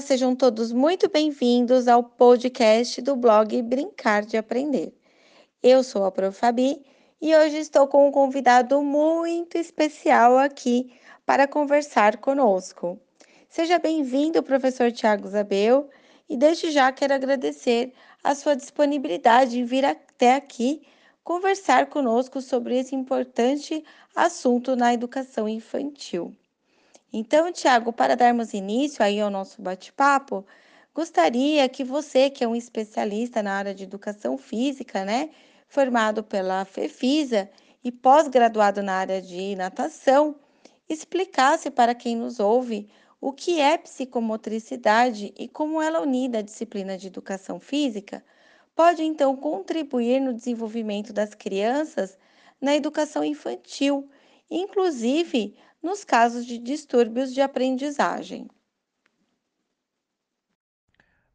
Olá, sejam todos muito bem-vindos ao podcast do blog Brincar de Aprender. Eu sou a Prof. Fabi e hoje estou com um convidado muito especial aqui para conversar conosco. Seja bem-vindo, professor Tiago Zabel, e desde já quero agradecer a sua disponibilidade em vir até aqui conversar conosco sobre esse importante assunto na educação infantil. Então, Tiago, para darmos início aí ao nosso bate-papo, gostaria que você, que é um especialista na área de educação física, né, formado pela FEFISA e pós-graduado na área de natação, explicasse para quem nos ouve o que é psicomotricidade e como ela unida à disciplina de educação física. Pode então contribuir no desenvolvimento das crianças na educação infantil, inclusive nos casos de distúrbios de aprendizagem.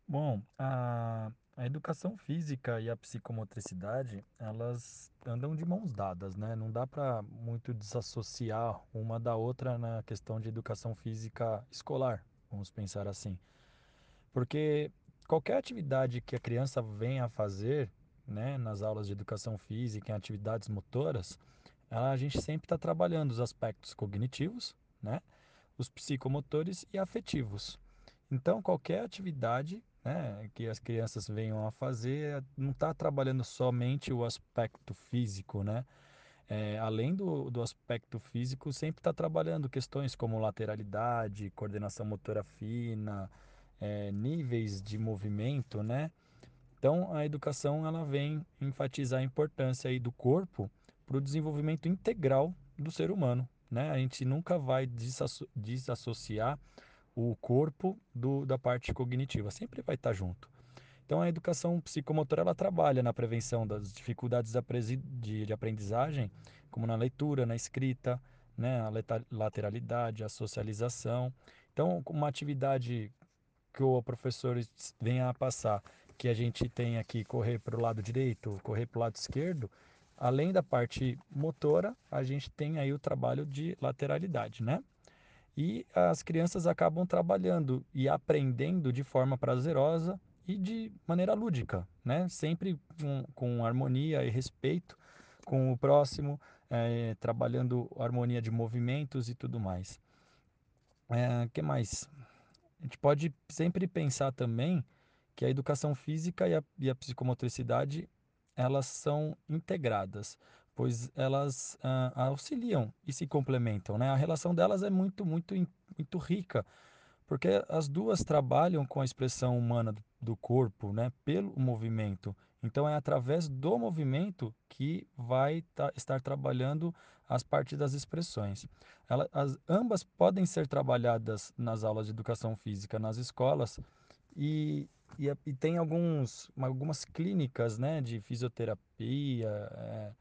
Bom, a, a educação física e a psicomotricidade, elas andam de mãos dadas, né? Não dá para muito desassociar uma da outra na questão de educação física escolar, vamos pensar assim. Porque qualquer atividade que a criança venha a fazer, né, nas aulas de educação física, em atividades motoras, a gente sempre está trabalhando os aspectos cognitivos, né? os psicomotores e afetivos. Então, qualquer atividade né, que as crianças venham a fazer não está trabalhando somente o aspecto físico, né? É, além do, do aspecto físico, sempre está trabalhando questões como lateralidade, coordenação motora fina, é, níveis de movimento, né? Então, a educação ela vem enfatizar a importância aí do corpo para o desenvolvimento integral do ser humano. Né? A gente nunca vai desassociar o corpo do, da parte cognitiva, sempre vai estar junto. Então, a educação psicomotora ela trabalha na prevenção das dificuldades de, de aprendizagem, como na leitura, na escrita, né? a lateralidade, a socialização. Então, uma atividade que o professor venha a passar, que a gente tem aqui correr para o lado direito, correr para o lado esquerdo, além da parte motora, a gente tem aí o trabalho de lateralidade, né? E as crianças acabam trabalhando e aprendendo de forma prazerosa e de maneira lúdica, né? Sempre com, com harmonia e respeito com o próximo, é, trabalhando harmonia de movimentos e tudo mais. O é, que mais? A gente pode sempre pensar também que a educação física e a, e a psicomotricidade elas são integradas, pois elas auxiliam e se complementam. Né? A relação delas é muito, muito, muito rica, porque as duas trabalham com a expressão humana do corpo, né? pelo movimento. Então é através do movimento que vai estar trabalhando as partes das expressões. Ela, as, ambas podem ser trabalhadas nas aulas de educação física nas escolas e e, e tem alguns, algumas clínicas né, de fisioterapia, é,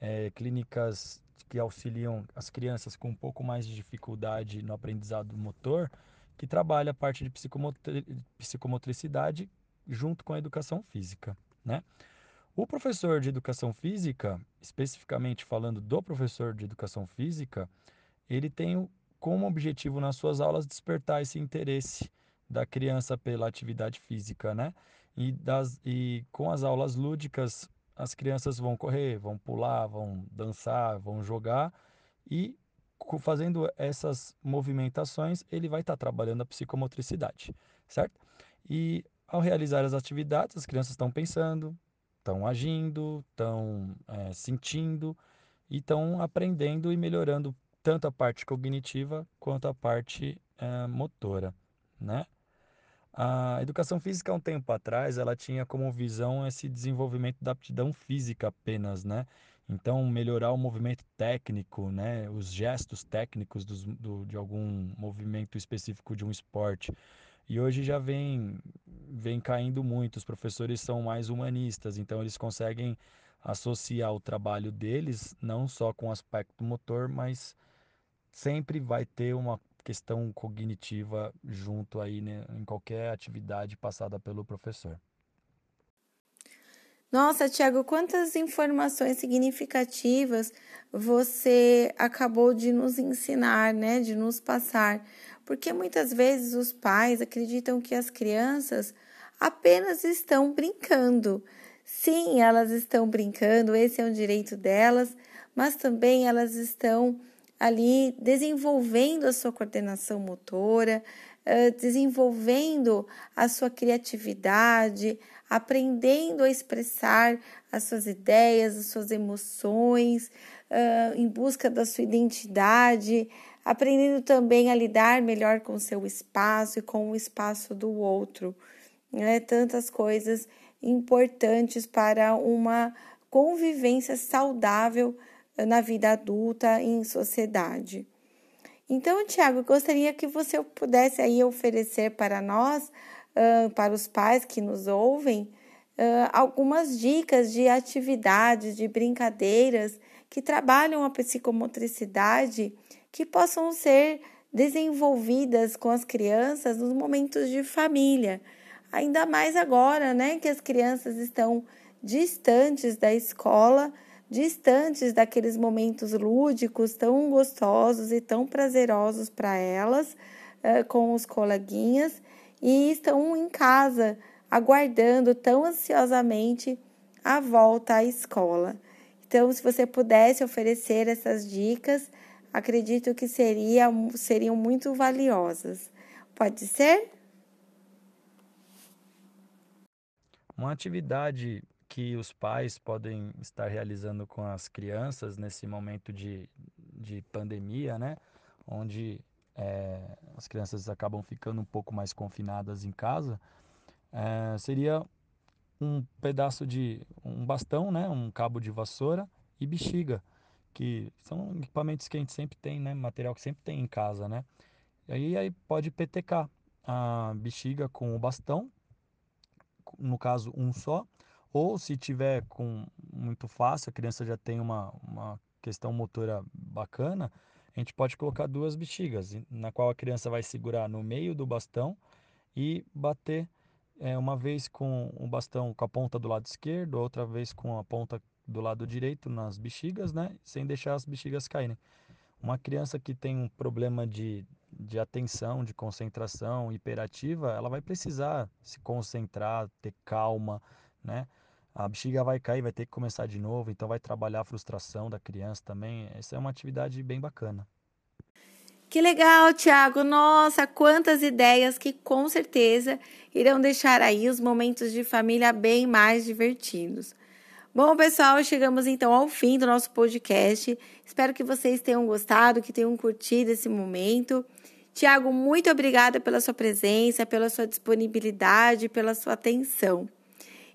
é, clínicas que auxiliam as crianças com um pouco mais de dificuldade no aprendizado motor, que trabalha a parte de psicomotri psicomotricidade junto com a educação física. Né? O professor de educação física, especificamente falando do professor de educação física, ele tem como objetivo nas suas aulas despertar esse interesse da criança pela atividade física, né? E, das, e com as aulas lúdicas, as crianças vão correr, vão pular, vão dançar, vão jogar e fazendo essas movimentações, ele vai estar tá trabalhando a psicomotricidade, certo? E ao realizar as atividades, as crianças estão pensando, estão agindo, estão é, sentindo e estão aprendendo e melhorando tanto a parte cognitiva quanto a parte é, motora, né? A educação física, há um tempo atrás, ela tinha como visão esse desenvolvimento da aptidão física apenas, né? Então, melhorar o movimento técnico, né? Os gestos técnicos dos, do, de algum movimento específico de um esporte. E hoje já vem, vem caindo muito. Os professores são mais humanistas, então eles conseguem associar o trabalho deles não só com o aspecto motor, mas sempre vai ter uma questão cognitiva junto aí né, em qualquer atividade passada pelo professor. Nossa, Tiago, quantas informações significativas você acabou de nos ensinar, né? De nos passar. Porque muitas vezes os pais acreditam que as crianças apenas estão brincando. Sim, elas estão brincando, esse é um direito delas, mas também elas estão ali desenvolvendo a sua coordenação motora, desenvolvendo a sua criatividade, aprendendo a expressar as suas ideias, as suas emoções, em busca da sua identidade, aprendendo também a lidar melhor com o seu espaço e com o espaço do outro. Né? Tantas coisas importantes para uma convivência saudável na vida adulta e em sociedade. Então, Tiago, gostaria que você pudesse aí oferecer para nós, para os pais que nos ouvem, algumas dicas de atividades, de brincadeiras que trabalham a psicomotricidade que possam ser desenvolvidas com as crianças nos momentos de família. Ainda mais agora, né, que as crianças estão distantes da escola, distantes daqueles momentos lúdicos tão gostosos e tão prazerosos para elas, uh, com os coleguinhas, e estão em casa aguardando tão ansiosamente a volta à escola. Então, se você pudesse oferecer essas dicas, acredito que seria, seriam muito valiosas. Pode ser? Uma atividade que os pais podem estar realizando com as crianças nesse momento de, de pandemia, né? Onde é, as crianças acabam ficando um pouco mais confinadas em casa, é, seria um pedaço de um bastão, né? Um cabo de vassoura e bexiga, que são equipamentos que a gente sempre tem, né? Material que sempre tem em casa, né? E aí, aí pode PTK a bexiga com o bastão, no caso um só, ou se tiver com muito fácil, a criança já tem uma, uma questão motora bacana, a gente pode colocar duas bexigas, na qual a criança vai segurar no meio do bastão e bater é, uma vez com o bastão com a ponta do lado esquerdo, outra vez com a ponta do lado direito nas bexigas, né? Sem deixar as bexigas caírem. Uma criança que tem um problema de, de atenção, de concentração hiperativa, ela vai precisar se concentrar, ter calma, né? A bexiga vai cair, vai ter que começar de novo, então vai trabalhar a frustração da criança também. Essa é uma atividade bem bacana. Que legal, Tiago! Nossa, quantas ideias que com certeza irão deixar aí os momentos de família bem mais divertidos. Bom, pessoal, chegamos então ao fim do nosso podcast. Espero que vocês tenham gostado, que tenham curtido esse momento. Tiago, muito obrigada pela sua presença, pela sua disponibilidade, pela sua atenção.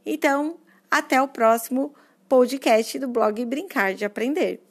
Então, até o próximo podcast do blog Brincar de Aprender.